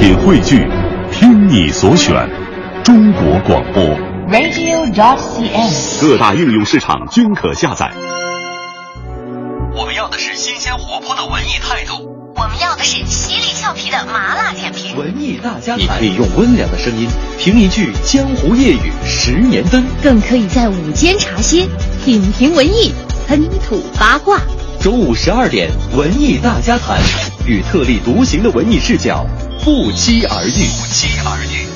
品汇聚，听你所选，中国广播。radio.dot.cn，。各大应用市场均可下载。我们要的是新鲜活泼的文艺态度，我们要的是犀利俏皮的麻辣点评。文艺大家谈。你可以用温良的声音评一句江湖夜雨十年灯，更可以在午间茶歇品评文艺，喷吐八卦。周五十二点，文艺大家谈，与特立独行的文艺视角不期而遇。不期而遇。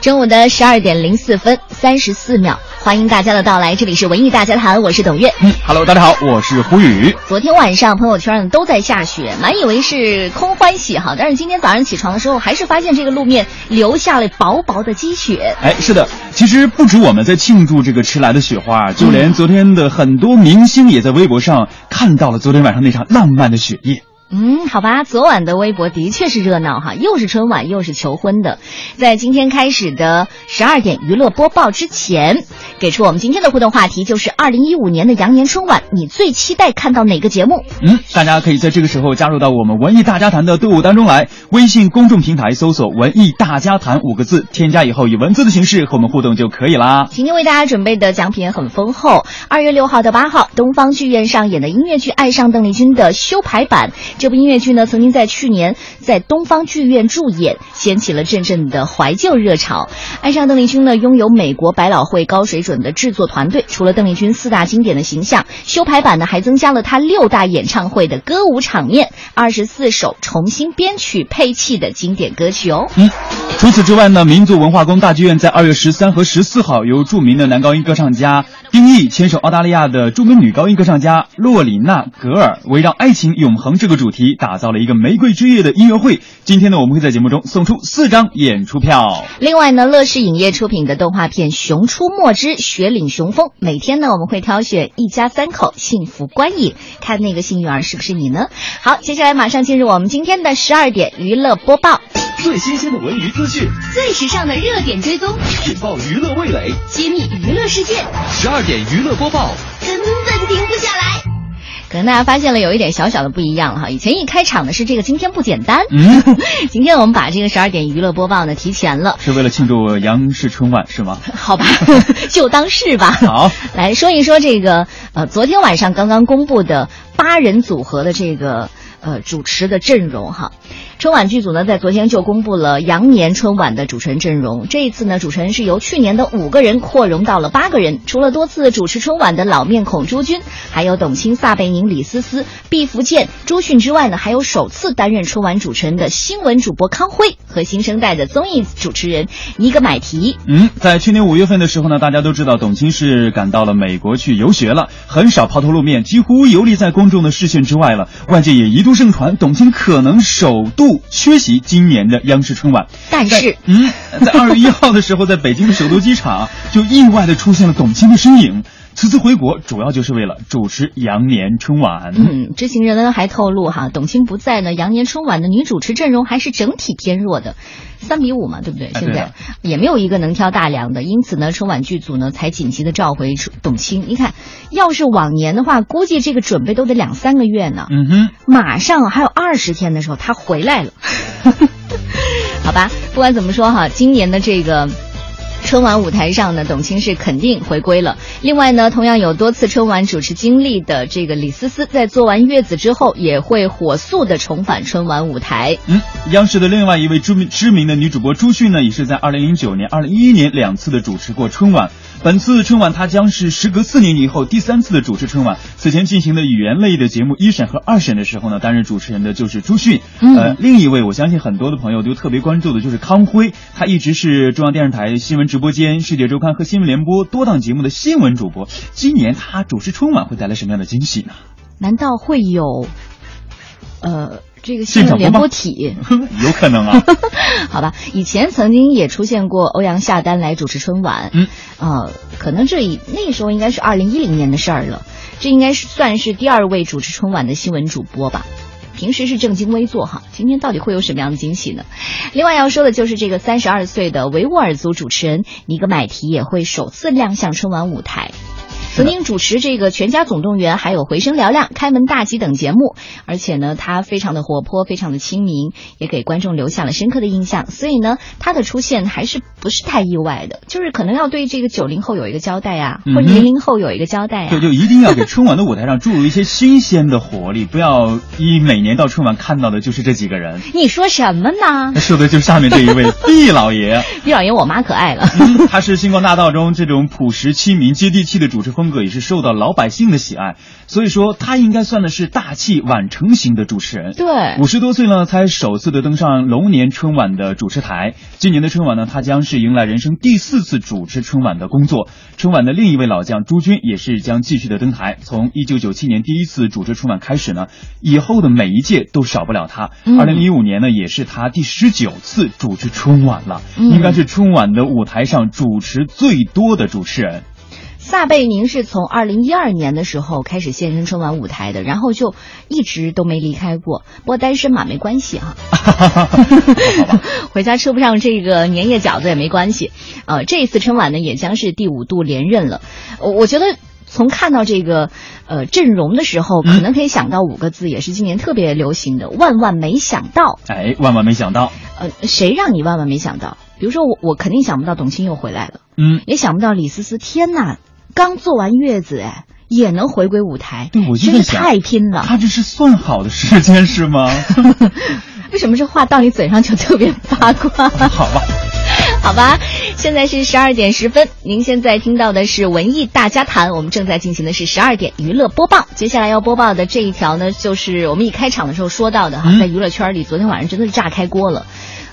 中午的十二点零四分三十四秒，欢迎大家的到来，这里是文艺大家谈，我是董月。嗯，Hello，大家好，我是胡宇。昨天晚上朋友圈都在下雪，满以为是空欢喜哈，但是今天早上起床的时候，还是发现这个路面留下了薄薄的积雪。哎，是的，其实不止我们在庆祝这个迟来的雪花，就连昨天的很多明星也在微博上看到了昨天晚上那场浪漫的雪夜。嗯，好吧，昨晚的微博的确是热闹哈，又是春晚，又是求婚的。在今天开始的十二点娱乐播报之前，给出我们今天的互动话题，就是二零一五年的羊年春晚，你最期待看到哪个节目？嗯，大家可以在这个时候加入到我们文艺大家谈的队伍当中来。微信公众平台搜索“文艺大家谈”五个字，添加以后以文字的形式和我们互动就可以啦。今天为大家准备的奖品也很丰厚。二月六号到八号，东方剧院上演的音乐剧《爱上邓丽君》的修排版。这部音乐剧呢，曾经在去年在东方剧院驻演，掀起了阵阵的怀旧热潮。《爱上邓丽君》呢，拥有美国百老汇高水准的制作团队。除了邓丽君四大经典的形象，修排版呢还增加了她六大演唱会的歌舞场面，二十四首重新编曲配器的经典歌曲哦。嗯，除此之外呢，民族文化宫大剧院在二月十三和十四号，由著名的男高音歌唱家丁毅牵手澳大利亚的著名女高音歌唱家洛里娜·格尔，围绕爱情永恒这个主，打造了一个玫瑰之夜的音乐会。今天呢，我们会在节目中送出四张演出票。另外呢，乐视影业出品的动画片《熊出没之雪岭雄风》，每天呢我们会挑选一家三口幸福观影，看那个幸运儿是不是你呢？好，接下来马上进入我们今天的十二点娱乐播报，最新鲜的文娱资讯，最时尚的热点追踪，引爆娱乐味蕾，揭秘娱乐世界，十二点娱乐播报，根本停不下来。可能大家发现了有一点小小的不一样了哈，以前一开场的是这个今天不简单，嗯，今天我们把这个十二点娱乐播报呢提前了，是为了庆祝央视春晚是吗？好吧，就当是吧。好，来说一说这个呃，昨天晚上刚刚公布的八人组合的这个呃主持的阵容哈。春晚剧组呢，在昨天就公布了羊年春晚的主持人阵容。这一次呢，主持人是由去年的五个人扩容到了八个人。除了多次主持春晚的老面孔朱军，还有董卿、撒贝宁、李思思、毕福剑、朱迅之外呢，还有首次担任春晚主持人的新闻主播康辉和新生代的综艺主持人尼格买提。嗯，在去年五月份的时候呢，大家都知道董卿是赶到了美国去游学了，很少抛头露面，几乎游离在公众的视线之外了。外界也一度盛传董卿可能首度缺席今年的央视春晚。但是，嗯，在二月一号的时候，在北京的首都机场就意外的出现了董卿的身影。此次回国主要就是为了主持羊年春晚。嗯，知情人呢还透露哈，董卿不在呢，羊年春晚的女主持阵容还是整体偏弱的，三比五嘛，对不对？哎现在、也没有一个能挑大梁的，因此呢，春晚剧组呢才紧急的召回董卿。你看，要是往年的话，估计这个准备都得两三个月呢。嗯哼，马上还有二十天的时候，她回来了。好吧，不管怎么说哈，今年的这个。春晚舞台上呢，董卿是肯定回归了。另外呢，同样有多次春晚主持经历的这个李思思，在做完月子之后，也会火速的重返春晚舞台。嗯，央视的另外一位知名知名的女主播朱迅呢，也是在二零零九年、二零一一年两次的主持过春晚。本次春晚，她将是时隔四年以后第三次的主持春晚。此前进行的语言类的节目一审和二审的时候呢，担任主持人的就是朱迅。嗯呃，另一位我相信很多的朋友都特别关注的就是康辉，他一直是中央电视台新闻直播间、世界周刊和新闻联播多档节目的新闻主播。今年他主持春晚会带来什么样的惊喜呢？难道会有，呃，这个新闻联播体？有可能啊。好吧，以前曾经也出现过欧阳夏丹来主持春晚，嗯，呃，可能这一那时候应该是二零一零年的事儿了，这应该是算是第二位主持春晚的新闻主播吧。平时是正襟危坐哈，今天到底会有什么样的惊喜呢？另外要说的就是这个三十二岁的维吾尔族主持人尼格买提也会首次亮相春晚舞台。曾经主持这个《全家总动员》还有《回声嘹亮》《开门大吉》等节目，而且呢，他非常的活泼，非常的亲民，也给观众留下了深刻的印象。所以呢，他的出现还是不是太意外的，就是可能要对这个九零后有一个交代啊、或者零零后有一个交代呀、对，就一定要给春晚的舞台上注入一些新鲜的活力，不要一每年到春晚看到的就是这几个人。你说什么呢？说的就是下面这一位毕老爷。毕老爷，我妈可爱了。嗯他是星光大道中这种朴实亲民、接地气的主持风格，也是受到老百姓的喜爱。所以说，他应该算的是大器晚成型的主持人。对五十多岁呢，才首次的登上龙年春晚的主持台。今年的春晚呢，他将是迎来人生第四次主持春晚的工作。春晚的另一位老将朱军也是将继续的登台。从一九九七年第一次主持春晚开始呢，以后的每一届都少不了他。嗯二零一五年呢，也是他第十九次主持春晚了，嗯应该是春晚的舞台上主持最多的主持人。撒贝宁是从二零一二年的时候开始现身春晚舞台的，然后就一直都没离开过。不过单身嘛没关系啊，回家吃不上这个年夜饺子也没关系。呃，这一次春晚呢也将是第五度连任了。我我觉得从看到这个呃阵容的时候，可能可以想到五个字，也是今年特别流行的“万万没想到哎，万万没想到，”。呃，谁让你万万没想到？比如说我，我肯定想不到董卿又回来了。嗯，也想不到李思思，天呐，刚做完月子哎，也能回归舞台，对我就真是在想太拼了。他这是算好的时间是吗？为什么这话到你嘴上就特别八卦？好吧。好吧，现在是十二点十分，您现在听到的是文艺大家谈，我们正在进行的是十二点娱乐播报。接下来要播报的这一条呢，就是我们一开场的时候说到的哈，嗯在娱乐圈里，昨天晚上真的是炸开锅了。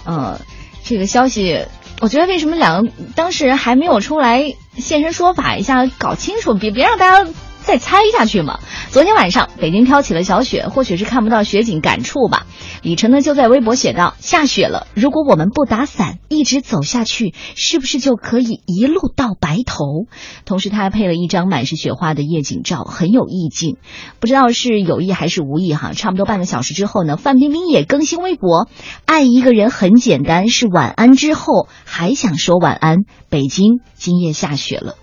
呃，这个消息，我觉得为什么两个当事人还没有出来现身说法一下，搞清楚，别别让大家。再猜下去嘛。昨天晚上北京飘起了小雪，或许是看不到雪景感触吧。李晨呢就在微博写道：“下雪了，如果我们不打伞，一直走下去，是不是就可以一路到白头？”同时他还配了一张满是雪花的夜景照，很有意境。不知道是有意还是无意哈。差不多半个小时之后呢，范冰冰也更新微博：“爱一个人很简单，是晚安之后还想说晚安。北京今夜下雪了。”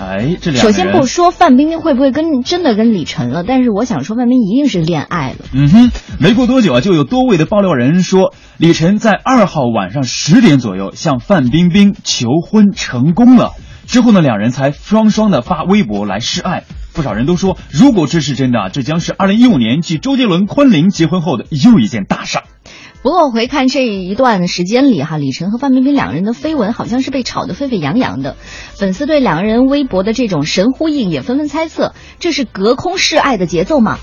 哎，这两首先不说范冰冰会不会跟真的跟李晨了，但是我想说范冰冰一定是恋爱了。嗯哼，没过多久啊，就有多位的爆料人说，李晨在二号晚上十点左右向范冰冰求婚成功了。之后呢，两人才双双的发微博来示爱。不少人都说，如果这是真的啊，这将是二零一五年继周杰伦、昆凌结婚后的又一件大事儿。不过回看这一段时间里哈，李晨和范冰冰两个人的绯闻好像是被炒得沸沸扬扬的，粉丝对两个人微博的这种神呼应也纷纷猜测，这是隔空示爱的节奏吗？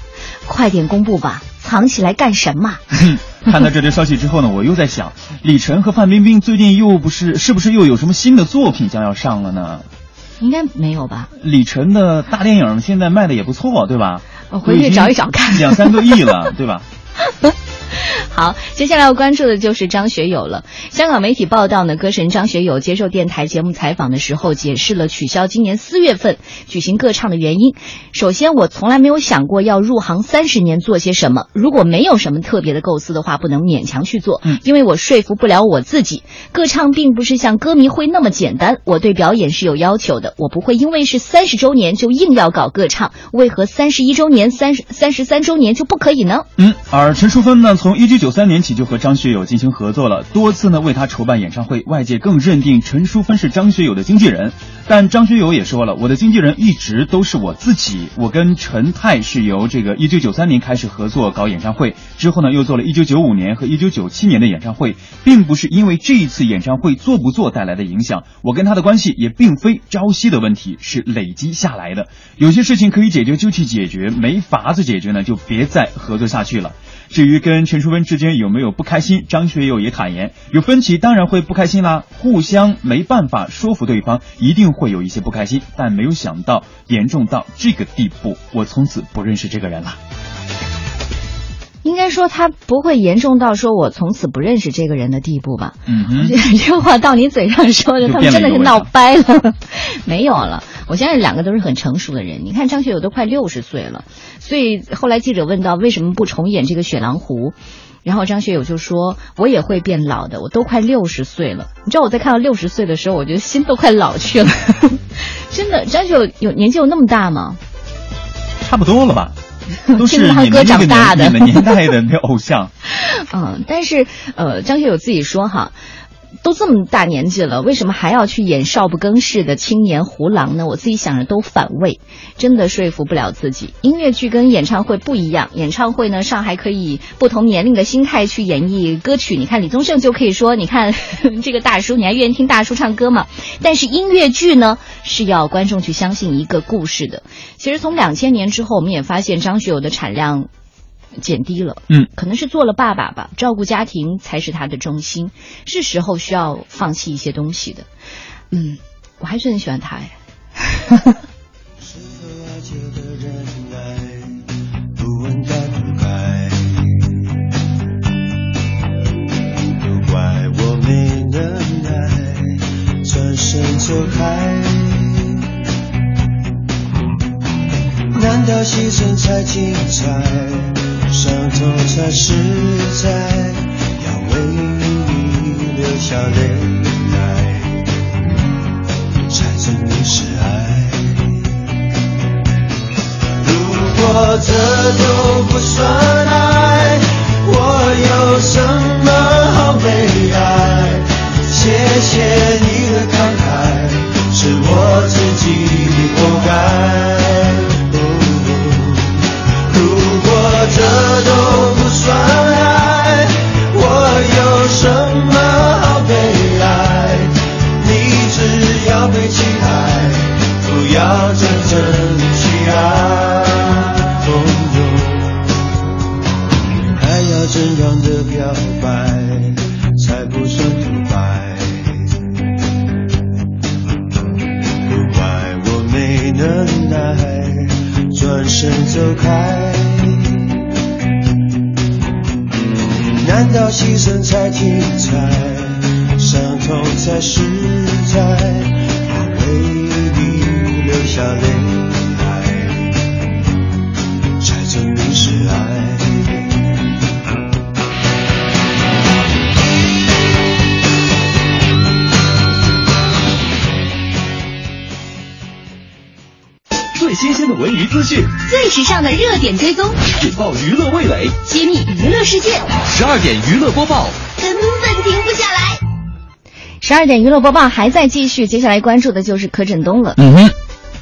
快点公布吧，藏起来干什么？看到这条消息之后呢，我又在想，李晨和范冰冰最近又不是是不是又有什么新的作品将要上了呢？应该没有吧？李晨的大电影现在卖的也不错，对吧？我回去找一找看。两三个亿了，对吧？好，接下来要关注的就是张学友了。香港媒体报道呢，歌神张学友接受电台节目采访的时候，解释了取消今年四月份举行歌唱的原因。首先，我从来没有想过要入行三十年做些什么，如果没有什么特别的构思的话，不能勉强去做，嗯因为我说服不了我自己。歌唱并不是像歌迷会那么简单，我对表演是有要求的，我不会因为是三十周年就硬要搞歌唱，为何三十一周年、三十三十三周年就不可以呢？嗯，而陈淑芬呢，从一九九九三年起就和张学友进行合作了，多次呢为他筹办演唱会，外界更认定陈淑芬是张学友的经纪人。但张学友也说了，我的经纪人一直都是我自己，我跟陈泰是由这个一九九三年开始合作搞演唱会，之后呢又做了一九九五年和一九九七年的演唱会，并不是因为这一次演唱会做不做带来的影响，我跟他的关系也并非朝夕的问题，是累积下来的。有些事情可以解决就去解决，没法子解决呢就别再合作下去了。至于跟陈淑芬之间有没有不开心，张学友也坦言，有分歧当然会不开心啦，互相没办法说服对方，一定会有一些不开心，但没有想到严重到这个地步，我从此不认识这个人了。应该说他不会严重到说我从此不认识这个人的地步吧？嗯哼，这话到你嘴上说的，他们真的是闹掰了，没有了。我相信两个都是很成熟的人。你看张学友都快六十岁了，所以后来记者问到为什么不重演这个《雪狼湖》，然后张学友就说：“我也会变老的，我都快六十岁了。你知道我在看到六十岁的时候，我觉得心都快老去了。真的，张学友有年纪有那么大吗？差不多了吧。” 都是他哥长大的年代的那偶像，嗯，但是呃，张学友自己说哈。都这么大年纪了，为什么还要去演少不更事的青年胡狼呢？我自己想着都反胃，真的说服不了自己。音乐剧跟演唱会不一样，演唱会呢上还可以不同年龄的心态去演绎歌曲。你看李宗盛就可以说，你看 这个大叔，你还愿意听大叔唱歌吗？但是音乐剧呢是要观众去相信一个故事的。其实从两千年之后，我们也发现张学友的产量。减低了，嗯，可能是做了爸爸吧，照顾家庭才是他的重心，是时候需要放弃一些东西的，嗯，我还是很喜欢他哎。难道牺牲才精彩？伤痛才实在，要为你流下泪来，才证明是爱。如果这都不算爱，我有什么好悲哀？谢谢痛才实在？我为你流下泪来，才证明是爱。最新鲜的文娱资讯，最时尚的热点追踪，引爆娱乐味蕾，揭秘娱乐世界。十二点娱乐播报。十二点娱乐播报还在继续，接下来关注的就是柯震东了。嗯哼。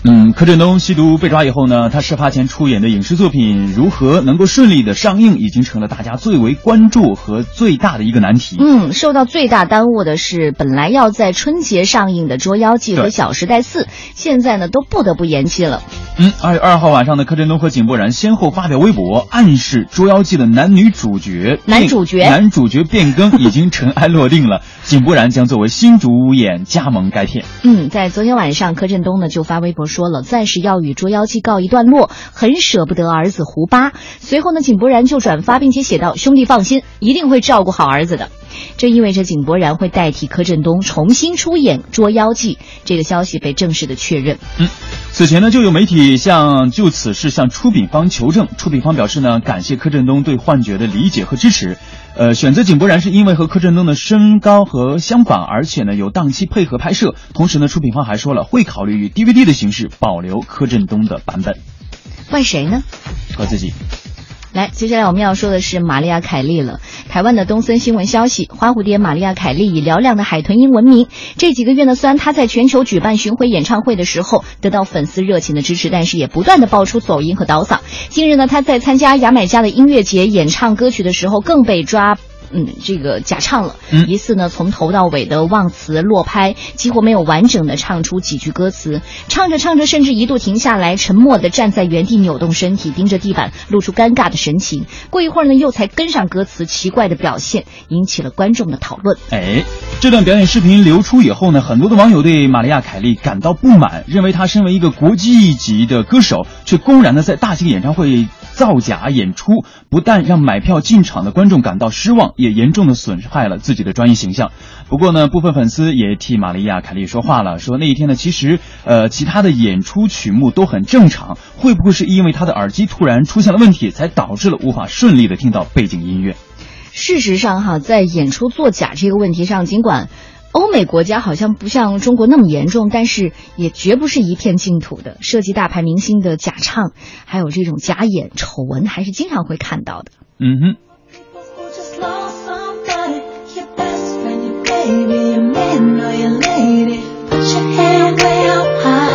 嗯，柯震东吸毒被抓以后呢，他事发前出演的影视作品如何能够顺利的上映，已经成了大家最为关注和最大的一个难题。嗯，受到最大耽误的是本来要在春节上映的《捉妖记》和《小时代四》，现在呢都不得不延期了。嗯，二月二号晚上呢柯震东和井柏然先后发表微博，暗示《捉妖记》的男女主角男主角男主角变更已经尘埃落定了，井柏然将作为新主演加盟该片。嗯，在昨天晚上，柯震东呢就发微博说。说暂时要与《捉妖记》告一段落，很舍不得儿子胡巴。随后呢，井柏然就转发并且写道：“兄弟放心，一定会照顾好儿子的。”这意味着井柏然会代替柯震东重新出演《捉妖记》，这个消息被正式的确认。嗯，此前呢，就有媒体向就此事向出品方求证，出品方表示呢，感谢柯震东对幻觉的理解和支持。呃，选择井柏然是因为和柯震东的身高和相仿，而且呢有档期配合拍摄。同时呢，出品方还说了会考虑以 DVD 的形式保留柯震东的版本。怪谁呢？怪自己。来，接下来我们要说的是玛利亚·凯莉了。台湾的东森新闻消息，花蝴蝶玛利亚·凯莉以嘹亮的海豚音闻名。这几个月呢，虽然她在全球举办巡回演唱会的时候得到粉丝热情的支持，但是也不断的爆出走音和倒嗓。近日呢，她在参加牙买加的音乐节演唱歌曲的时候，更被抓。嗯，这个假唱了，疑似呢从头到尾的忘词落拍，几乎没有完整的唱出几句歌词。唱着唱着，甚至一度停下来，沉默的站在原地，扭动身体，盯着地板，露出尴尬的神情。过一会儿呢，又才跟上歌词，奇怪的表现引起了观众的讨论。哎，这段表演视频流出以后呢，很多的网友对玛利亚·凯莉感到不满，认为她身为一个国际级的歌手，却公然的在大型演唱会。造假演出，不但让买票进场的观众感到失望，也严重的损害了自己的专业形象。不过呢，部分粉丝也替玛利亚·凯莉说话了，说那一天呢，其实呃其他的演出曲目都很正常，会不会是因为他的耳机突然出现了问题，才导致了无法顺利的听到背景音乐？事实上，哈，在演出作假这个问题上，尽管欧美国家好像不像中国那么严重，但是也绝不是一片净土的。涉及大牌明星的假唱，还有这种假演丑闻，还是经常会看到的。嗯哼。Just lost somebody, your best friend, your baby, your man or your lady. Put your hand way up high.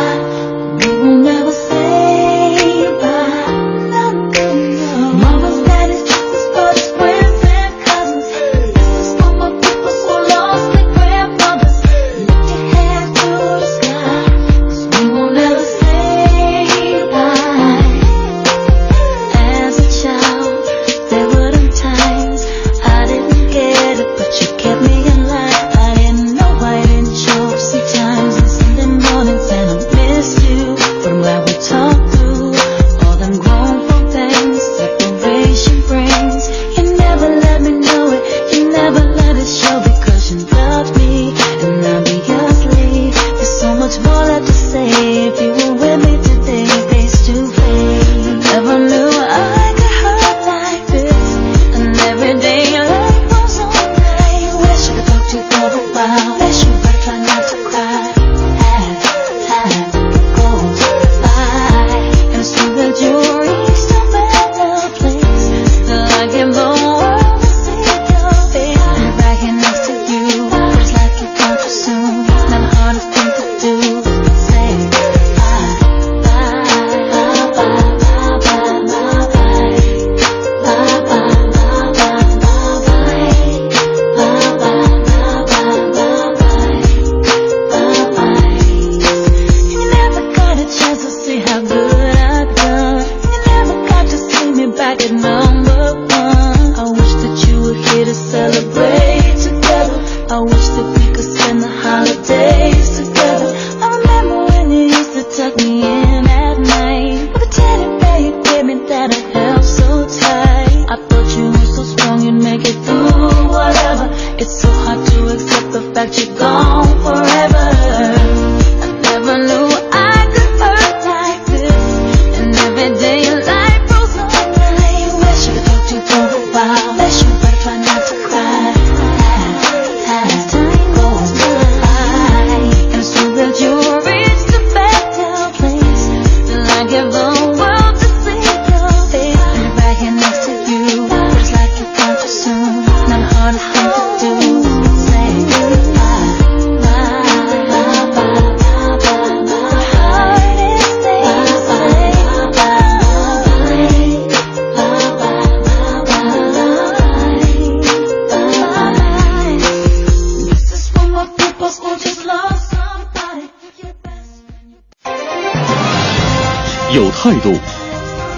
态度，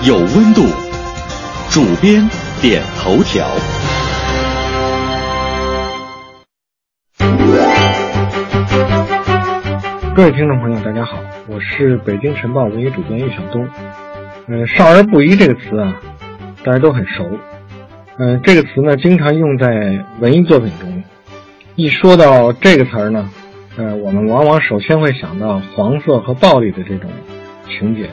有温度。主编点头条。各位听众朋友，大家好，我是北京晨报文艺主编岳晓东。呃，少儿不宜这个词啊，大家都很熟。呃，这个词呢，经常用在文艺作品中。一说到这个词呢，呃，我们往往首先会想到黄色和暴力的这种情节。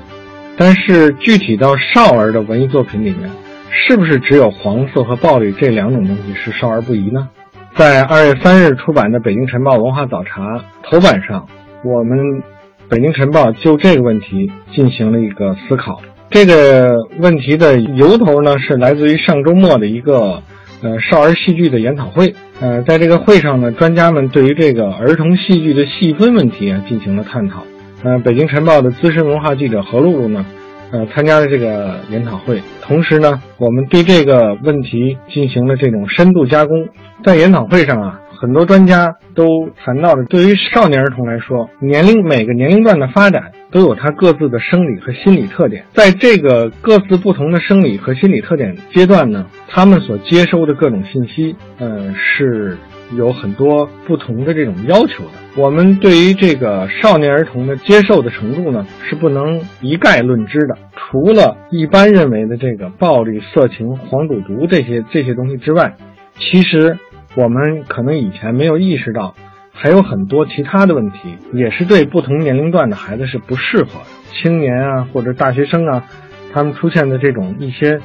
但是具体到少儿的文艺作品里面，是不是只有黄色和暴力这两种东西是少儿不宜呢？在二月三日出版的《北京晨报文化早茶》头版上，我们北京晨报就这个问题进行了一个思考。这个问题的由头呢，是来自于上周末的一个呃少儿戏剧的研讨会。呃，在这个会上呢，专家们对于这个儿童戏剧的细分问题啊进行了探讨。呃，北京晨报的资深文化记者何露露呢，呃，参加了这个研讨会。同时呢，我们对这个问题进行了这种深度加工。在研讨会上啊，很多专家都谈到了，对于少年儿童来说，年龄每个年龄段的发展都有它各自的生理和心理特点。在这个各自不同的生理和心理特点阶段呢，他们所接收的各种信息，呃，是有很多不同的这种要求的。我们对于这个少年儿童的接受的程度呢，是不能一概论之的。除了一般认为的这个暴力、色情、黄赌毒这些这些东西之外，其实我们可能以前没有意识到，还有很多其他的问题，也是对不同年龄段的孩子是不适合的。青年啊，或者大学生啊，他们出现的这种一些，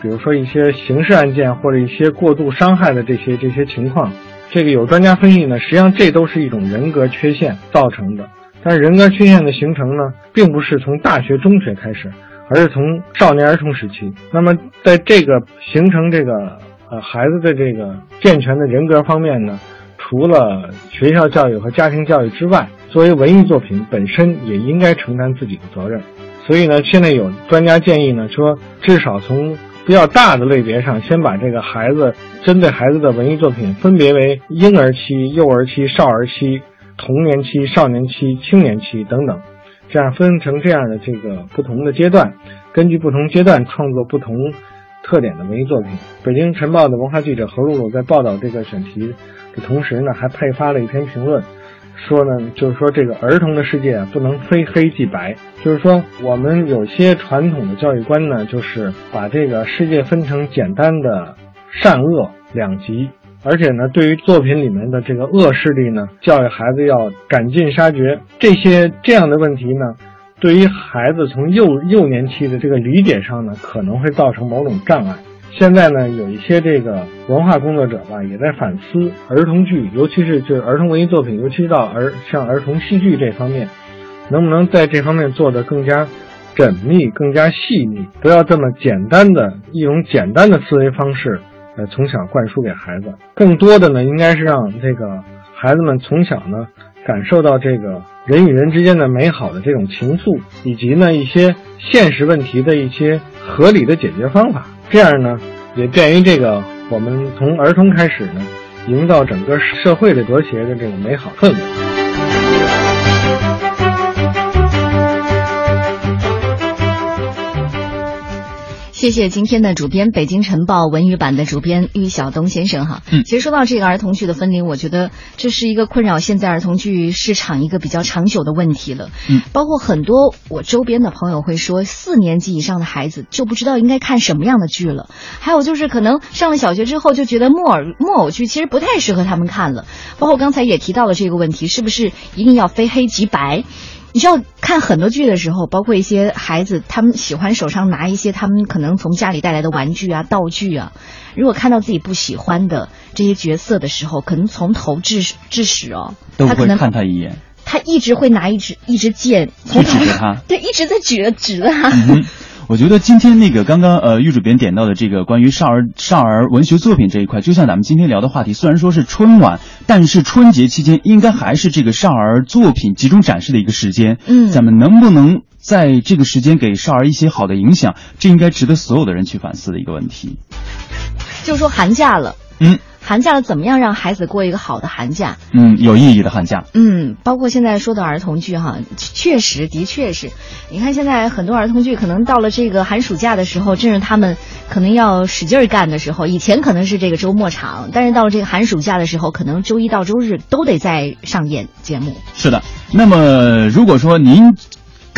比如说一些刑事案件或者一些过度伤害的这些这些情况。这个有专家分析呢，实际上这都是一种人格缺陷造成的。但是人格缺陷的形成呢，并不是从大学、中学开始，而是从少年儿童时期。那么在这个形成这个呃孩子的这个健全的人格方面呢，除了学校教育和家庭教育之外，作为文艺作品本身也应该承担自己的责任。所以呢，现在有专家建议呢，说至少从比较大的类别上，先把这个孩子针对孩子的文艺作品分别为婴儿期、幼儿期、少儿期、童年期、少年期、青年期等等，这样分成这样的这个不同的阶段，根据不同阶段创作不同特点的文艺作品。北京晨报的文化记者何露露在报道这个选题的同时呢，还配发了一篇评论。说呢，就是说这个儿童的世界啊，不能非黑即白。就是说，我们有些传统的教育观呢，就是把这个世界分成简单的善恶两极，而且呢，对于作品里面的这个恶势力呢，教育孩子要赶尽杀绝。这些这样的问题呢，对于孩子从幼幼年期的这个理解上呢，可能会造成某种障碍。现在呢，有一些这个文化工作者吧，也在反思儿童剧，尤其是就是儿童文艺作品，尤其到儿像儿童戏剧这方面，能不能在这方面做得更加缜密、更加细腻，不要这么简单的一种简单的思维方式，呃，从小灌输给孩子。更多的呢，应该是让这个孩子们从小呢，感受到这个人与人之间的美好的这种情愫，以及呢一些现实问题的一些合理的解决方法。这样呢，也便于这个我们从儿童开始呢，营造整个社会的和谐的这种美好氛围。谢谢今天的主编，北京晨报文娱版的主编玉晓东先生哈。嗯，其实说到这个儿童剧的分龄，我觉得这是一个困扰现在儿童剧市场一个比较长久的问题了。嗯，包括很多我周边的朋友会说，四年级以上的孩子就不知道应该看什么样的剧了。还有就是可能上了小学之后就觉得木偶木偶剧其实不太适合他们看了。包括刚才也提到了这个问题，是不是一定要非黑即白？你知道看很多剧的时候，包括一些孩子，他们喜欢手上拿一些他们可能从家里带来的玩具啊、道具啊。如果看到自己不喜欢的这些角色的时候，可能从头至至始哦，都会他可能看他一眼。他一直会拿一支一支剑从去指着他 对，一直在举着指着他。嗯我觉得今天那个刚刚呃玉主编点到的这个关于少儿少儿文学作品这一块，就像咱们今天聊的话题，虽然说是春晚，但是春节期间应该还是这个少儿作品集中展示的一个时间。嗯咱们能不能在这个时间给少儿一些好的影响？这应该值得所有的人去反思的一个问题。就说寒假了，嗯寒假了怎么样让孩子过一个好的寒假？嗯，有意义的寒假。嗯，包括现在说的儿童剧哈，确实的确是，你看现在很多儿童剧可能到了这个寒暑假的时候，正是他们可能要使劲儿干的时候。以前可能是这个周末场，但是到了这个寒暑假的时候，可能周一到周日都得在上演节目。是的，那么如果说您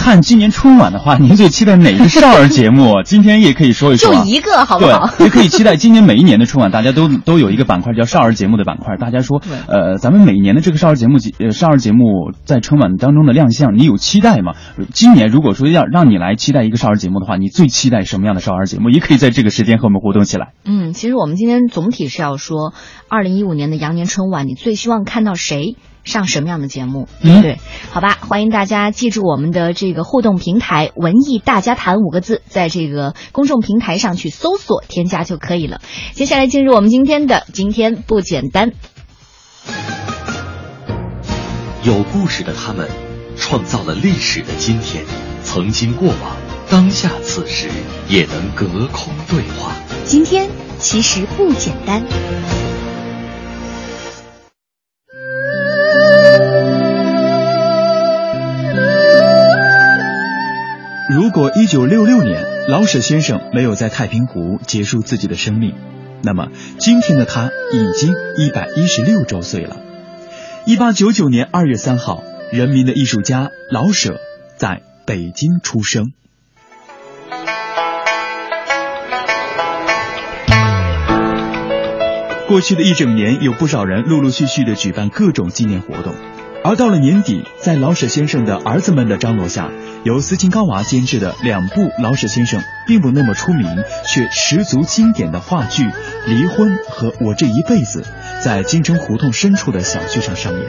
看今年春晚的话，您最期待哪个少儿节目？今天也可以说一说、啊，就一个好不好？对，也可以期待今年每一年的春晚，大家都都有一个板块叫少儿节目的板块。大家说，呃，咱们每一年的这个少儿节目节呃少儿节目在春晚当中的亮相，你有期待吗？今年如果说要让你来期待一个少儿节目的话，你最期待什么样的少儿节目？也可以在这个时间和我们互动起来。嗯，其实我们今天总体是要说，二零一五年的羊年春晚，你最希望看到谁？上什么样的节目？嗯，对，好吧，欢迎大家记住我们的这个互动平台“文艺大家谈”五个字，在这个公众平台上去搜索添加就可以了。接下来进入我们今天的今天不简单。有故事的他们，创造了历史的今天，曾经过往，当下此时也能隔空对话。今天其实不简单。如果一九六六年老舍先生没有在太平湖结束自己的生命，那么今天的他已经一百一十六周岁了。一八九九年二月三号，人民的艺术家老舍在北京出生。过去的一整年，有不少人陆陆续续的举办各种纪念活动，而到了年底，在老舍先生的儿子们的张罗下，由斯琴高娃监制的两部老舍先生并不那么出名却十足经典的话剧《离婚》和《我这一辈子》，在京城胡同深处的小剧场上演。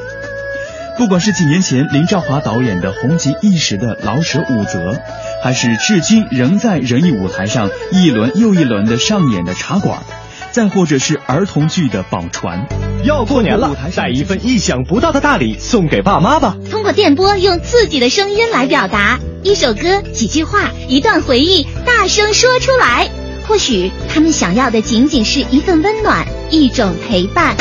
不管是几年前林兆华导演的红极一时的老舍五则，还是至今仍在人艺舞台上一轮又一轮的上演的茶馆。再或者是儿童剧的宝船，要过年了，带一份意想不到的大礼送给爸妈吧。通过电波，用自己的声音来表达一首歌、几句话、一段回忆，大声说出来。或许他们想要的仅仅是一份温暖，一种陪伴。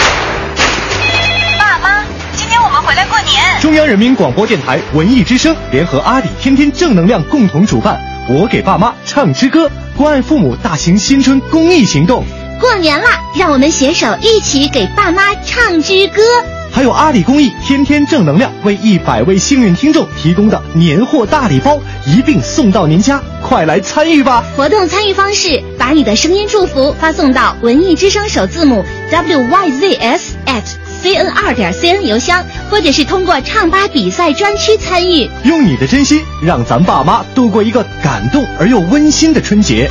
爸妈，今天我们回来过年。中央人民广播电台文艺之声联合阿里天天正能量共同主办“我给爸妈唱支歌”关爱父母大型新春公益行动。过年啦，让我们携手一起给爸妈唱支歌。还有阿里公益天天正能量为一百位幸运听众提供的年货大礼包，一并送到您家，快来参与吧！活动参与方式：把你的声音祝福发送到文艺之声首字母 wyzs at cn 二点 cn 邮箱，或者是通过唱吧比赛专区参与。用你的真心，让咱爸妈度过一个感动而又温馨的春节。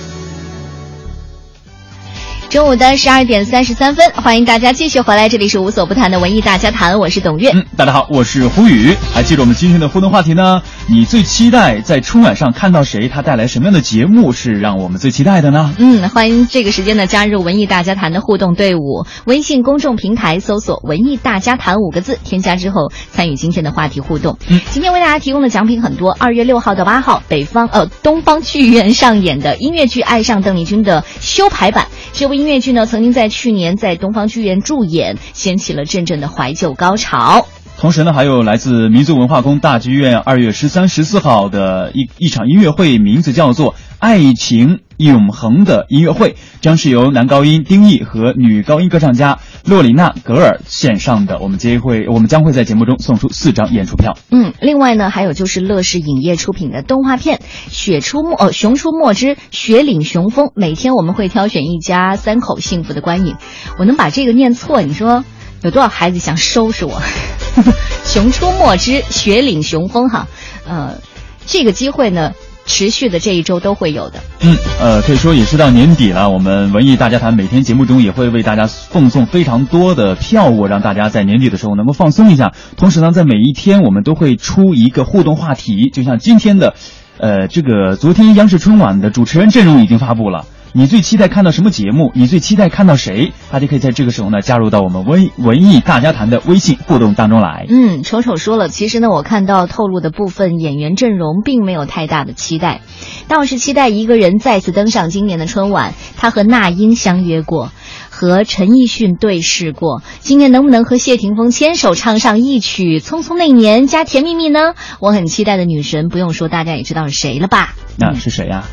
中午的十二点三十三分，欢迎大家继续回来，这里是无所不谈的文艺大家谈，我是董月。嗯，大家好，我是胡宇。还记得我们今天的互动话题呢？你最期待在春晚上看到谁？他带来什么样的节目是让我们最期待的呢？嗯，欢迎这个时间呢加入文艺大家谈的互动队伍，微信公众平台搜索“文艺大家谈”五个字，添加之后参与今天的话题互动。嗯，今天为大家提供的奖品很多。二月六号到八号，北方呃东方剧院上演的音乐剧《爱上邓丽君》的修排版。这部音乐剧呢，曾经在去年在东方剧院驻演，掀起了阵阵的怀旧高潮。同时呢，还有来自民族文化宫大剧院二月十三、十四号的一一场音乐会，名字叫做《爱情永恒》的音乐会，将是由男高音丁毅和女高音歌唱家洛里娜·格尔献上的。我们接会，我们将会在节目中送出四张演出票。嗯，另外呢，还有就是乐视影业出品的动画片《雪出没》呃，《熊出没之雪岭雄风》，每天我们会挑选一家三口幸福的观影。我能把这个念错，你说有多少孩子想收拾我？熊出没之雪岭雄风，哈，呃，这个机会呢，持续的这一周都会有的。嗯，呃，可以说也是到年底了，我们文艺大家谈每天节目中也会为大家奉送非常多的票务，让大家在年底的时候能够放松一下。同时呢，在每一天我们都会出一个互动话题，就像今天的，呃，这个昨天央视春晚的主持人阵容已经发布了。你最期待看到什么节目？你最期待看到谁？大家可以在这个时候呢加入到我们微文艺大家谈的微信互动当中来。嗯，丑丑说了，其实呢，我看到透露的部分演员阵容并没有太大的期待，倒是期待一个人再次登上今年的春晚。他和那英相约过，和陈奕迅对视过，今年能不能和谢霆锋牵手唱上一曲《匆匆那年》加《甜蜜蜜》呢？我很期待的女神，不用说，大家也知道是谁了吧？那是谁呀？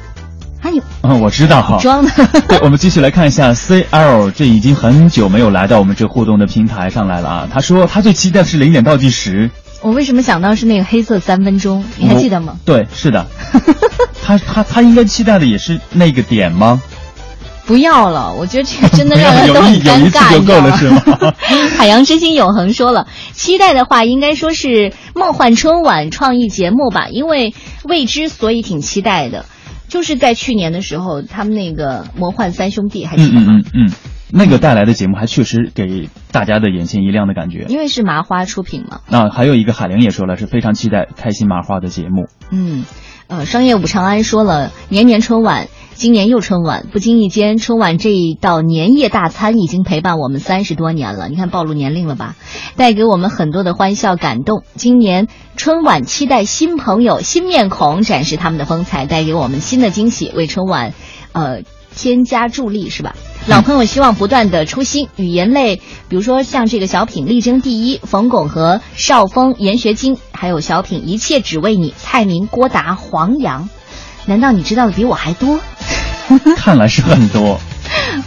还有，嗯，我知道哈，装的。对，我们继续来看一下 CL，这已经很久没有来到我们这互动的平台上来了啊。他说他最期待的是零点倒计时。我为什么想到是那个黑色三分钟？你还记得吗？对，是的。他他他应该期待的也是那个点吗？不要了，我觉得这个真的让人 都很尴尬，就够了是吗？海洋之心永恒说了，期待的话应该说是梦幻春晚创意节目吧，因为未知，所以挺期待的。就是在去年的时候，他们那个魔幻三兄弟还记得吗？嗯嗯嗯，那个带来的节目还确实给大家的眼前一亮的感觉。因为是麻花出品嘛。那还有一个海玲也说了，是非常期待开心麻花的节目。嗯，呃，商业五长安说了，年年春晚今年又春晚，不经意间，春晚这一道年夜大餐已经陪伴我们三十多年了。你看暴露年龄了吧？带给我们很多的欢笑感动。今年春晚期待新朋友、新面孔展示他们的风采，带给我们新的惊喜，为春晚，呃。添加助力是吧？老朋友希望不断的出新，语言类，比如说像这个小品力争第一，冯巩和邵峰、闫学晶，还有小品一切只为你，蔡明、郭达、黄洋，难道你知道的比我还多？看来是很多。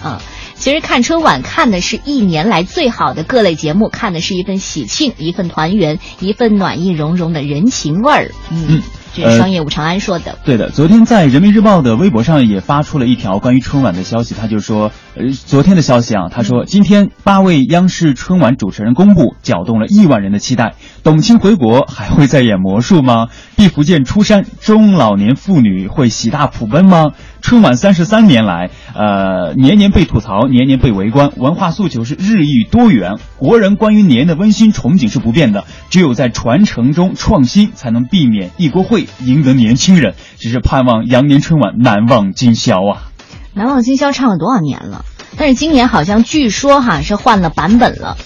啊，其实看春晚看的是一年来最好的各类节目，看的是一份喜庆，一份团圆，一份暖意融融的人情味儿。嗯。这是商业武长安说的。对的，昨天在人民日报的微博上也发出了一条关于春晚的消息，他就说，呃，昨天的消息啊，他说今天八位央视春晚主持人公布，搅动了亿万人的期待。董卿回国还会再演魔术吗？毕福剑出山，中老年妇女会喜大普奔吗？春晚三十三年来，呃，年年被吐槽，年年被围观，文化诉求是日益多元，国人关于年的温馨憧憬是不变的，只有在传承中创新，才能避免一锅烩，赢得年轻人。只是盼望羊年春晚难忘今宵啊！难忘今宵唱了多少年了？但是今年好像据说哈是换了版本了。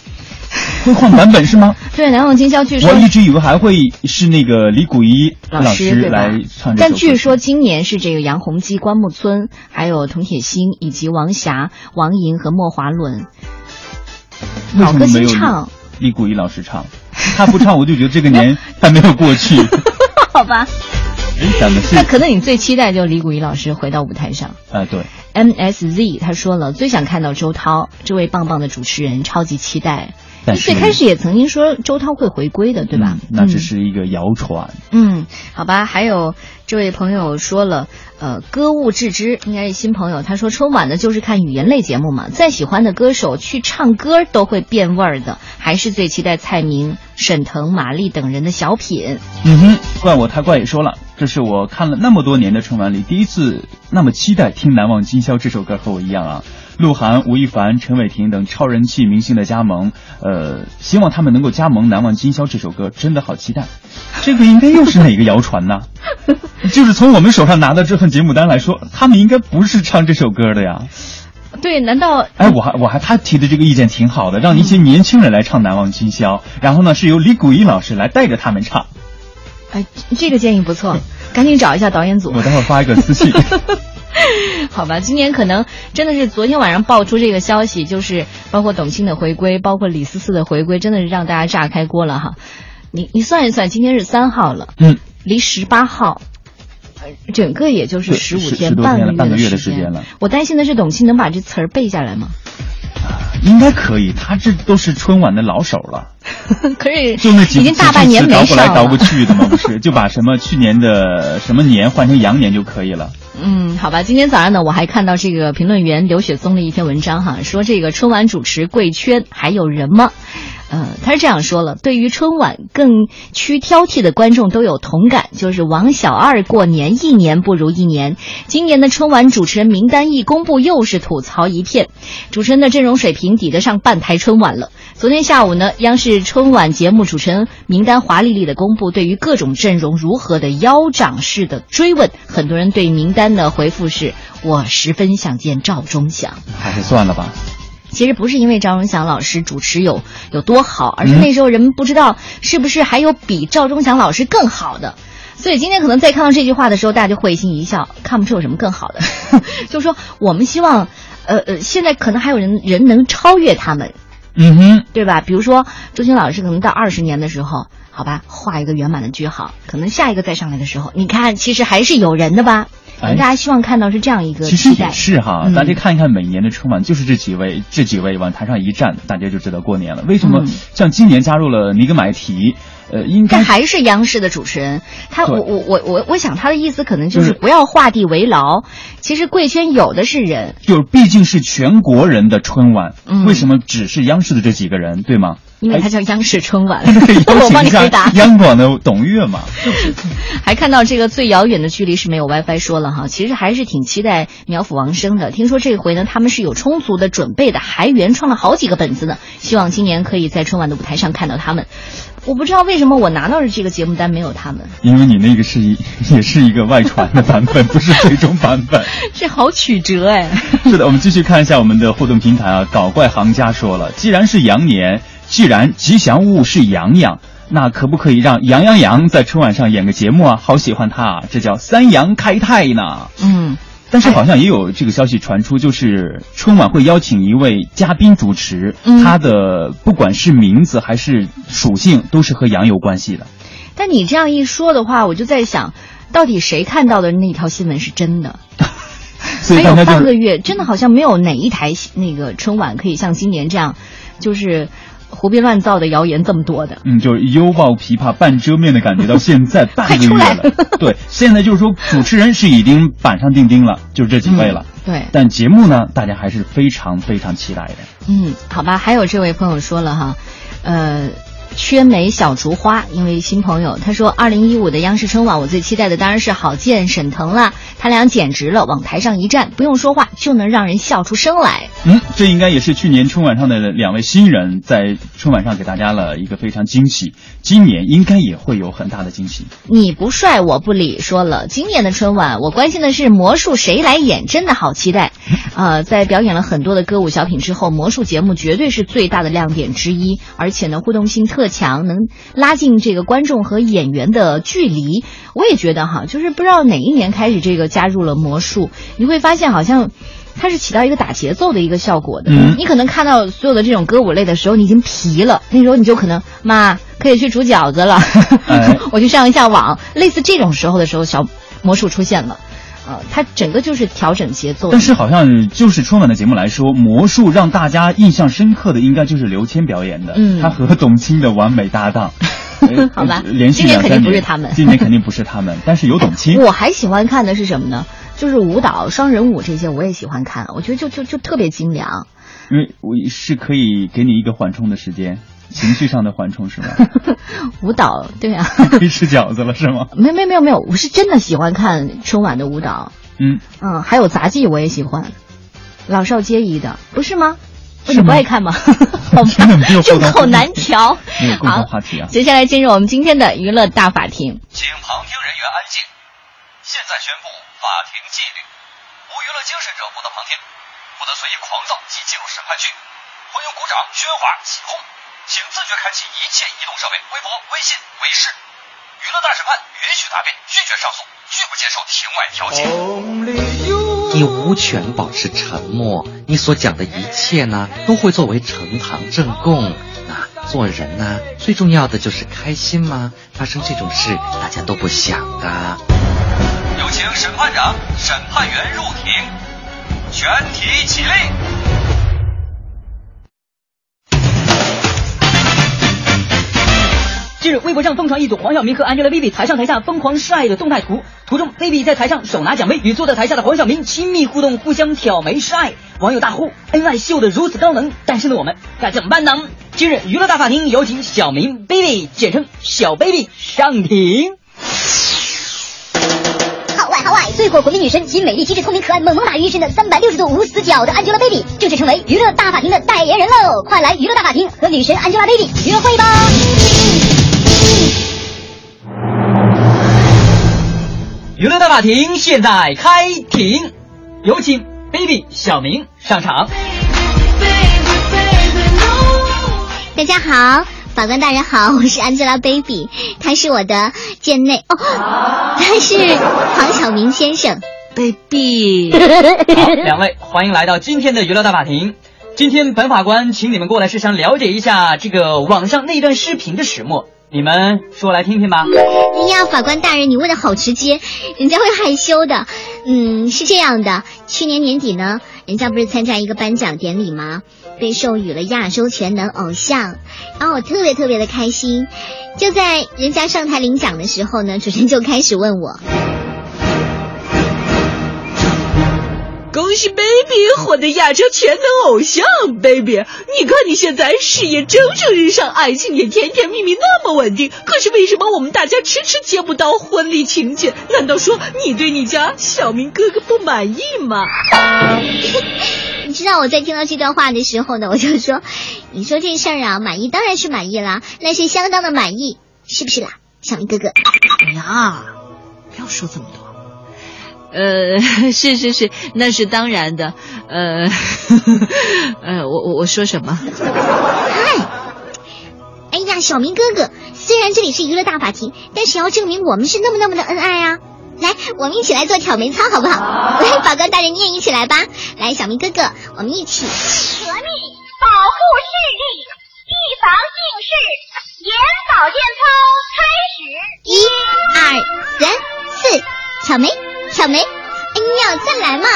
会换版本是吗？对，《难忘今宵》据说我一直以为还会是那个李谷一老师来唱但据说今年是这个杨洪基、关牧村，还有童铁心以及王霞、王莹和莫华伦。老歌新唱，李谷一老师唱，他不唱我就觉得这个年还没有过去。好吧。那可能你最期待就是李谷一老师回到舞台上。啊，对。M S Z 他说了，最想看到周涛这位棒棒的主持人，超级期待。最开始也曾经说周涛会回归的，对吧？那只是一个谣传。嗯，好吧。还有这位朋友说了，呃，歌物致知应该是新朋友。他说春晚呢就是看语言类节目嘛，再喜欢的歌手去唱歌都会变味儿的，还是最期待蔡明、沈腾、马丽等人的小品。嗯哼，怪我太怪也说了，这是我看了那么多年的春晚里第一次那么期待听《难忘今宵》这首歌，和我一样啊。鹿晗、吴亦凡、陈伟霆等超人气明星的加盟，呃，希望他们能够加盟《难忘今宵》这首歌，真的好期待。这个应该又是哪个谣传呢？就是从我们手上拿的这份节目单来说，他们应该不是唱这首歌的呀。对，难道？哎，我还我还他提的这个意见挺好的，让一些年轻人来唱《难忘今宵》，然后呢是由李谷一老师来带着他们唱。哎，这个建议不错，赶紧找一下导演组。我待会儿发一个私信。好吧，今年可能真的是昨天晚上爆出这个消息，就是包括董卿的回归，包括李思思的回归，真的是让大家炸开锅了哈。你你算一算，今天是三号了，嗯，离十八号，整个也就是十五天，半个月的时间了。我担心的是董卿能把这词儿背下来吗？应该可以，他这都是春晚的老手了。可是就那几已经大半年没倒过来倒过去的嘛？不是，就把什么去年的什么年换成羊年就可以了。嗯，好吧。今天早上呢，我还看到这个评论员刘雪松的一篇文章哈，说这个春晚主持贵圈还有人吗？嗯，他是这样说了，对于春晚更趋挑剔的观众都有同感，就是王小二过年一年不如一年。今年的春晚主持人名单一公布，又是吐槽一片，主持人的阵容水平抵得上半台春晚了。昨天下午呢，央视春晚节目主持人名单华丽丽的公布，对于各种阵容如何的腰斩式的追问，很多人对名单的回复是：我十分想见赵忠祥，还是算了吧。其实不是因为赵忠祥老师主持有有多好，而是那时候人们不知道是不是还有比赵忠祥老师更好的，所以今天可能在看到这句话的时候，大家就会心一笑，看不出有什么更好的。就是说，我们希望，呃呃，现在可能还有人人能超越他们，嗯哼，对吧？比如说周星老师，可能到二十年的时候，好吧，画一个圆满的句号，可能下一个再上来的时候，你看，其实还是有人的吧。大家希望看到是这样一个其实也是哈，大家看一看每年的春晚，就是这几位，这几位往台上一站，大家就知道过年了。为什么像今年加入了尼格买提？呃，应该还是央视的主持人。他我我我我我想他的意思可能就是不要画地为牢。其实贵圈有的是人，就是毕竟是全国人的春晚，为什么只是央视的这几个人，对吗？因为它叫央视春晚。有 我帮你回答。央广的董月嘛，还看到这个最遥远的距离是没有 WiFi 说了哈，其实还是挺期待苗阜王声的。听说这回呢，他们是有充足的准备的，还原创了好几个本子呢。希望今年可以在春晚的舞台上看到他们。我不知道为什么我拿到的这个节目单没有他们，因为你那个是一也是一个外传的版本，不是最终版本。这好曲折哎。是的，我们继续看一下我们的互动平台啊。搞怪行家说了，既然是羊年，既然吉祥物是羊羊，那可不可以让杨洋洋在春晚上演个节目啊？好喜欢他啊，这叫三羊开泰呢。嗯，但是好像也有这个消息传出，就是春晚会邀请一位嘉宾主持，嗯他的不管是名字还是属性，都是和羊有关系的。但你这样一说的话，我就在想，到底谁看到的那条新闻是真的？所以还有半个月，真的好像没有哪一台那个春晚可以像今年这样，就是胡编乱造的谣言这么多的。嗯，就是犹抱琵琶半遮面的感觉，到现在半个月了。对，现在就是说主持人是已经板上钉钉了，就这几位了。对，但节目呢，大家还是非常非常期待的。嗯，好吧。还有这位朋友说了哈，呃，缺梅小竹花，因为新朋友他说，二零一五的央视春晚，我最期待的当然是郝建、沈腾啦，他俩简直了，往台上一站，不用说话就能让人笑出声来。嗯，这应该也是去年春晚上的两位新人，在春晚上给大家了一个非常惊喜。今年应该也会有很大的惊喜。你不帅我不理，说了，今年的春晚我关心的是魔术谁来演，真的好期待。呃，在表演了很多的歌舞小品之后，魔术节目绝对是最大的亮点之一，而且呢，互动性特强，能拉近这个观众和演员的距离。我也觉得哈，就是不知道哪一年开始这个加入了魔术，你会发现好像。它是起到一个打节奏的一个效果的。嗯你可能看到所有的这种歌舞类的时候，你已经疲了，那时候你就可能妈可以去煮饺子了，哎 我去上一下网。类似这种时候的时候，小魔术出现了，呃，它整个就是调整节奏。但是好像就是春晚的节目来说，魔术让大家印象深刻的应该就是刘谦表演的，嗯他和董卿的完美搭档。呃好吧连续今年肯定不是他们今年肯定不是他们，但是有董卿。我还喜欢看的是什么呢？就是舞蹈、双人舞这些，我也喜欢看。我觉得就就就特别精良。因为我是可以给你一个缓冲的时间，情绪上的缓冲是吗？舞蹈，对啊，可以吃饺子了是吗？没没没有没有，我是真的喜欢看春晚的舞蹈。嗯，嗯，还有杂技我也喜欢，老少皆宜的，不是吗？是你不爱看吗？好真的没有吧，众口难调。没有共同好话题啊。接下来进入我们今天的娱乐大法庭。请旁听人员安静。现在宣布法庭纪律：无娱乐精神者不得旁听，不得随意狂躁及进入审判区，欢迎鼓掌、喧哗、起哄，请自觉开启一切移动设备，微博、微信、微视。娱乐大审判允许答辩，拒绝上诉，拒不接受庭外调解。你无权保持沉默，你所讲的一切呢，都会作为呈堂证供。那做人呢，最重要的就是开心吗？发生这种事，大家都不想的。有请审判长、审判员入庭，全体起立。近日，微博上疯传一组黄晓明和 Angelababy 台上台下疯狂示爱的动态图，图中 baby 在台上手拿奖杯，与坐在台下的黄晓明亲密互动，互相挑眉示爱。网友大呼：恩爱秀的如此高能，单身的我们该怎么办呢？今日娱乐大法庭有请小明 baby，简称小 baby 上庭。最火国民女神，集美丽、机智、聪明、可爱、萌萌哒于一身的三百六十度无死角的 Angelababy，正式成为娱乐大法庭的代言人喽！快来娱乐大法庭和女神 Angelababy 约会吧！娱乐大法庭现在开庭，有请 baby 小明上场。大家好，法官大人好，我是 Angelababy，他是我的贱内哦，他是黄晓明先生。baby，好，两位欢迎来到今天的娱乐大法庭。今天本法官请你们过来是想了解一下这个网上那段视频的始末，你们说来听听吧。哎呀，法官大人，你问的好直接，人家会害羞的。嗯，是这样的，去年年底呢，人家不是参加一个颁奖典礼吗？被授予了亚洲全能偶像，然后我特别特别的开心。就在人家上台领奖的时候呢，主持人就开始问我。恭喜 baby 获得亚洲全能偶像，baby，你看你现在事业蒸蒸日上，爱情也甜甜蜜蜜，那么稳定。可是为什么我们大家迟迟接不到婚礼请柬？难道说你对你家小明哥哥不满意吗？你知道我在听到这段话的时候呢，我就说，你说这事儿啊，满意当然是满意啦，那是相当的满意，是不是啦，小明哥哥？哎呀，不要说这么多。呃，是是是，那是当然的。呃，呃，我我我说什么？嗨，哎呀，小明哥哥，虽然这里是娱乐大法庭，但是要证明我们是那么那么的恩爱啊！来，我们一起来做挑眉操，好不好？来，法官大人你也一起来吧。来，小明哥哥，我们一起。革命保护视力，预防近视，眼保健操开始。一、二、三、四，挑眉，挑眉。哎呀，再来嘛！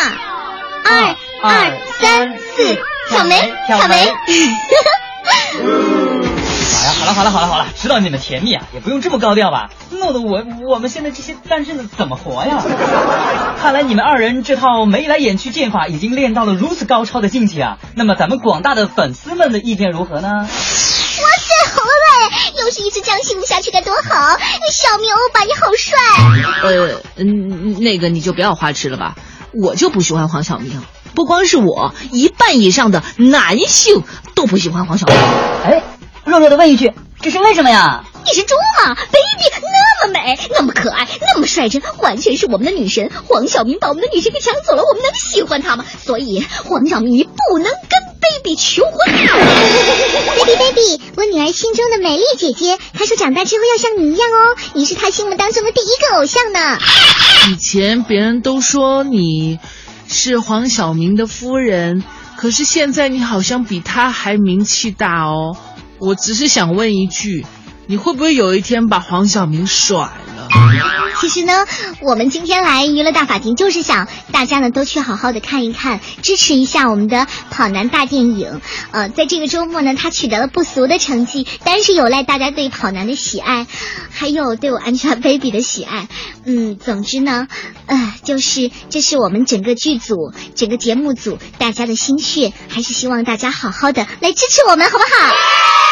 二、二、三、四，挑眉，挑眉。哎呀，好了，好了，好了，好了，知道你们甜蜜啊，也不用这么高调吧？弄得我我们现在这些单身的怎么活呀？看来你们二人这套眉来眼去剑法已经练到了如此高超的境界啊！那么咱们广大的粉丝们的意见如何呢？又，是一直这样幸福下去该多好！小明欧巴你好帅。呃，嗯，那个你就不要花痴了吧，我就不喜欢黄晓明。不光是我，一半以上的男性都不喜欢黄晓明。哎。弱弱的问一句，这是为什么呀？你是猪吗，baby？那么美，那么可爱，那么率真，完全是我们的女神黄晓明把我们的女神给抢走了，我们能喜欢她吗？所以黄晓明你不能跟 baby 求婚。baby baby，我女儿心中的美丽姐姐，她说长大之后要像你一样哦，你是她心目当中的第一个偶像呢。以前别人都说你是黄晓明的夫人，可是现在你好像比他还名气大哦。我只是想问一句，你会不会有一天把黄晓明甩了？其实呢，我们今天来娱乐大法庭，就是想大家呢都去好好的看一看，支持一下我们的跑男大电影。呃，在这个周末呢，他取得了不俗的成绩，但是有赖大家对跑男的喜爱，还有对我 Angelababy 的喜爱。嗯，总之呢，呃，就是这是我们整个剧组、整个节目组大家的心血，还是希望大家好好的来支持我们，好不好？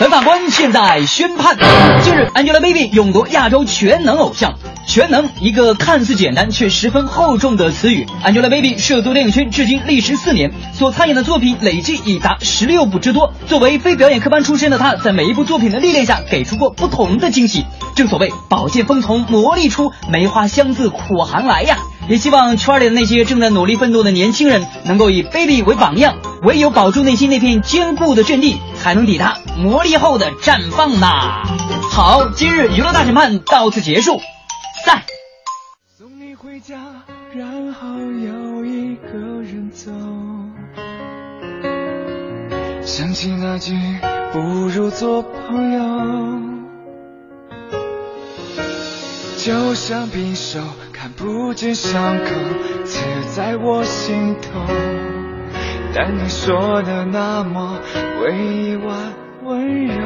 本法官现在宣判：近日，Angelababy 勇夺亚洲全能偶像。全能，一个看似简单却十分厚重的词语。Angelababy 涉足电影圈至今历时四年，所参演的作品累计已达十六部之多。作为非表演科班出身的她，在每一部作品的历练下，给出过不同的惊喜。正所谓宝剑锋从磨砺出，梅花香自苦寒来呀。也希望圈里的那些正在努力奋斗的年轻人，能够以 Baby 为榜样，唯有保住内心那片坚固的阵地，才能抵达磨砺后的绽放呐！好，今日娱乐大审判到此结束，散。送你回家，然后又一个人走。想起那句不如做朋友，就像匕首。看不见伤口，刺在我心头。但你说的那么委婉温柔，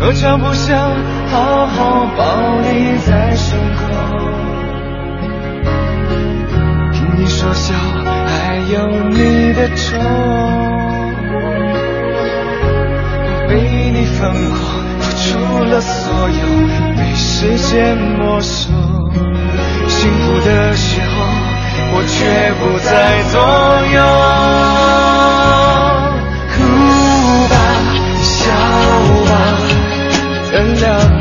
何尝不想好好抱你在胸口？听你说笑，还有你的愁，我为你疯狂，付出了所有。被时间没收，幸福的时候，我却不在左右。原谅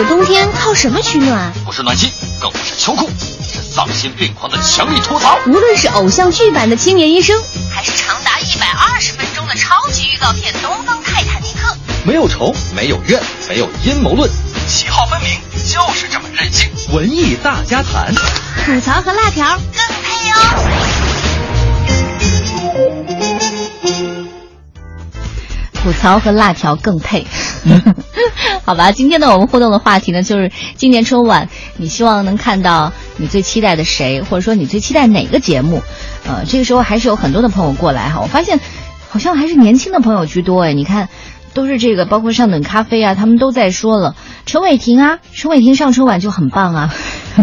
的冬天靠什么取暖？不是暖气，更不是秋裤，是丧心病狂的强力吐槽。无论是偶像剧版的青年医生，还是长达一百二十分钟的超级预告片《东方泰坦尼克》，没有仇，没有怨，没有阴谋论，喜好分明，就是这么任性。文艺大家谈，吐槽和辣条更配哦。吐槽和辣条更配，好吧？今天呢，我们互动的话题呢，就是今年春晚，你希望能看到你最期待的谁，或者说你最期待哪个节目？呃，这个时候还是有很多的朋友过来哈，我发现好像还是年轻的朋友居多哎，你看，都是这个，包括上等咖啡啊，他们都在说了，陈伟霆啊，陈伟霆上春晚就很棒啊，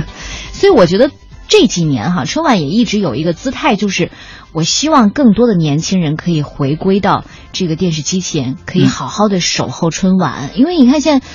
所以我觉得这几年哈，春晚也一直有一个姿态，就是我希望更多的年轻人可以回归到。这个电视机前可以好好的守候春晚，因为你看现在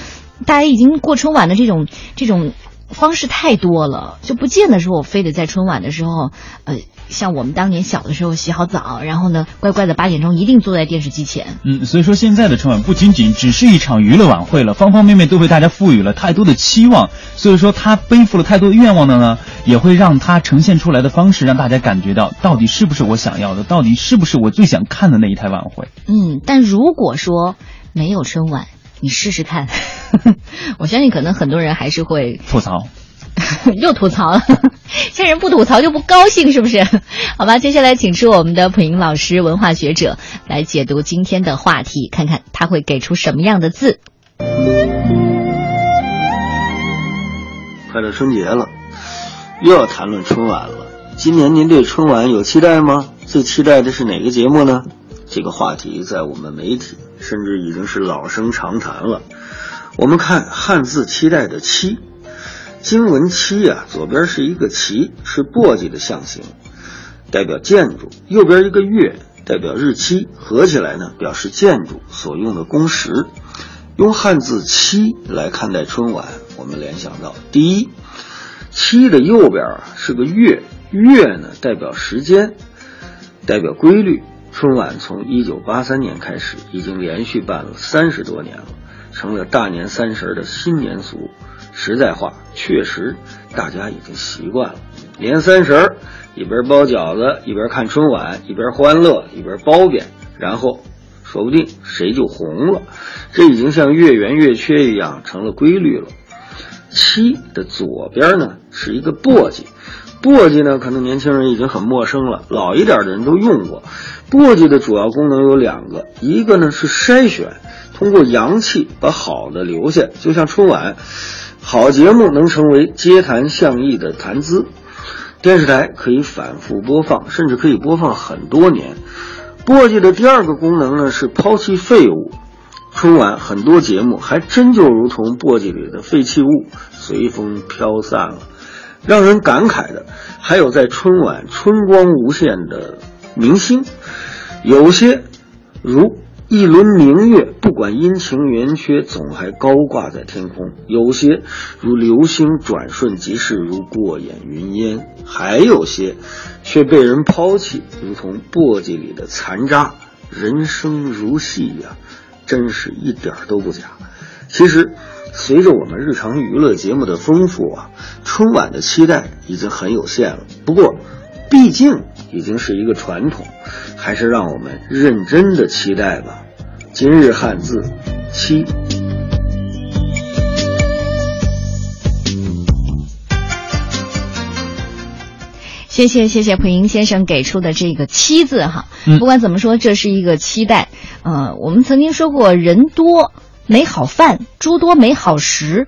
大家已经过春晚的这种这种方式太多了，就不见得说我非得在春晚的时候，呃，像我们当年小的时候洗好澡，然后呢乖乖的八点钟一定坐在电视机前。嗯，所以说现在的春晚不仅仅只是一场娱乐晚会了，方方面面都被大家赋予了太多的期望，所以说他背负了太多的愿望的呢，也会让他呈现出来的方式让大家感觉到到底是不是我想要的，到底是不是我最想看的那一台晚会。嗯，但如果说没有春晚，你试试看，我相信可能很多人还是会吐槽，又吐槽了。现在人不吐槽就不高兴，是不是？好吧，接下来请出我们的普英老师，文化学者来解读今天的话题，看看他会给出什么样的字。快到春节了，又要谈论春晚了。今年您对春晚有期待吗？最期待的是哪个节目呢？这个话题在我们媒体甚至已经是老生常谈了。我们看汉字期待的“期”，经文“期”啊，左边是一个“旗”，是簸箕的象形，代表建筑；右边一个“月”，代表日期，合起来呢，表示建筑所用的工时。用汉字“期”来看待春晚，我们联想到第一，“期”的右边是个“月”，“月”呢代表时间，代表规律。春晚从一九八三年开始，已经连续办了三十多年了，成了大年三十的新年俗。实在话，确实大家已经习惯了。年三十儿一边包饺子，一边看春晚，一边欢乐，一边褒贬，然后说不定谁就红了。这已经像月圆月缺一样成了规律了。七的左边呢是一个簸箕，簸箕呢可能年轻人已经很陌生了，老一点的人都用过。簸箕的主要功能有两个，一个呢是筛选，通过阳气把好的留下，就像春晚，好节目能成为街谈巷议的谈资，电视台可以反复播放，甚至可以播放很多年。簸箕的第二个功能呢是抛弃废物，春晚很多节目还真就如同簸箕里的废弃物，随风飘散了。让人感慨的还有在春晚春光无限的明星。有些如一轮明月，不管阴晴圆缺，总还高挂在天空；有些如流星转瞬即逝，如过眼云烟；还有些却被人抛弃，如同簸箕里的残渣。人生如戏呀，真是一点都不假。其实，随着我们日常娱乐节目的丰富啊，春晚的期待已经很有限了。不过，毕竟已经是一个传统。还是让我们认真的期待吧。今日汉字七，谢谢谢谢蒲英先生给出的这个“七”字哈。不管怎么说，这是一个期待。呃，我们曾经说过“人多没好饭，猪多没好食”。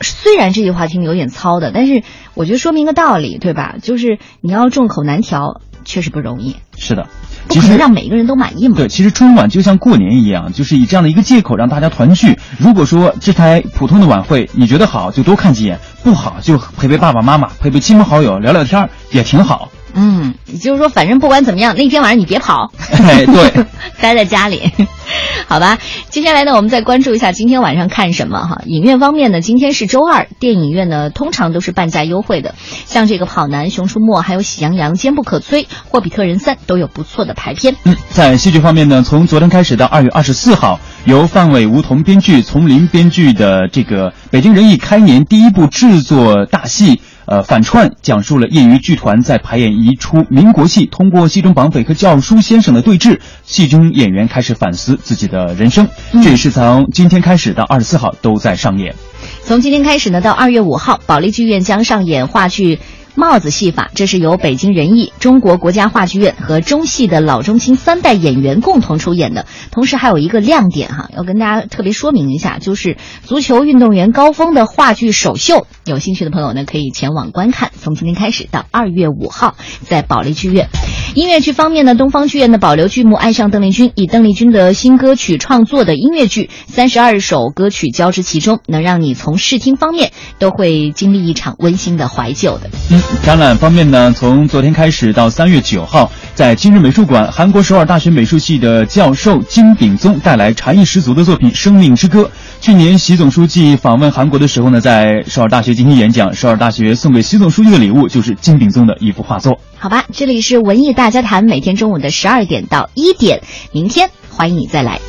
虽然这句话听着有点糙的，但是我觉得说明一个道理，对吧？就是你要众口难调，确实不容易。是的。不可能让每个人都满意嘛？对，其实春晚就像过年一样，就是以这样的一个借口让大家团聚。如果说这台普通的晚会你觉得好，就多看几眼；不好就陪陪爸爸妈妈，陪陪亲朋好友聊聊天也挺好。嗯，也就是说，反正不管怎么样，那天晚上你别跑，对，待在家里，好吧。接下来呢，我们再关注一下今天晚上看什么哈。影院方面呢，今天是周二，电影院呢通常都是半价优惠的，像这个《跑男》《熊出没》还有《喜羊羊》《坚不可摧》《霍比特人三》都有不错的排片。嗯，在戏剧方面呢，从昨天开始到二月二十四号，由范伟、吴彤编剧、丛林编剧的这个北京人艺开年第一部制作大戏。呃，反串讲述了业余剧团在排演一出民国戏，通过戏中绑匪和教书先生的对峙，戏中演员开始反思自己的人生。这也是从今天开始到二十四号都在上演。从今天开始呢，到二月五号，保利剧院将上演话剧。帽子戏法，这是由北京人艺、中国国家话剧院和中戏的老中青三代演员共同出演的。同时还有一个亮点哈，要跟大家特别说明一下，就是足球运动员高峰的话剧首秀。有兴趣的朋友呢，可以前往观看。从今天开始到二月五号，在保利剧院。音乐剧方面呢，东方剧院的保留剧目《爱上邓丽君》，以邓丽君的新歌曲创作的音乐剧，三十二首歌曲交织其中，能让你从视听方面都会经历一场温馨的怀旧的。嗯，展览方面呢，从昨天开始到三月九号，在今日美术馆，韩国首尔大学美术系的教授金炳宗带来禅意十足的作品《生命之歌》。去年习总书记访问韩国的时候呢，在首尔大学进行演讲，首尔大学送给习总书记的礼物就是金炳宗的一幅画作。好吧，这里是文艺大家谈，每天中午的十二点到一点，明天欢迎你再来。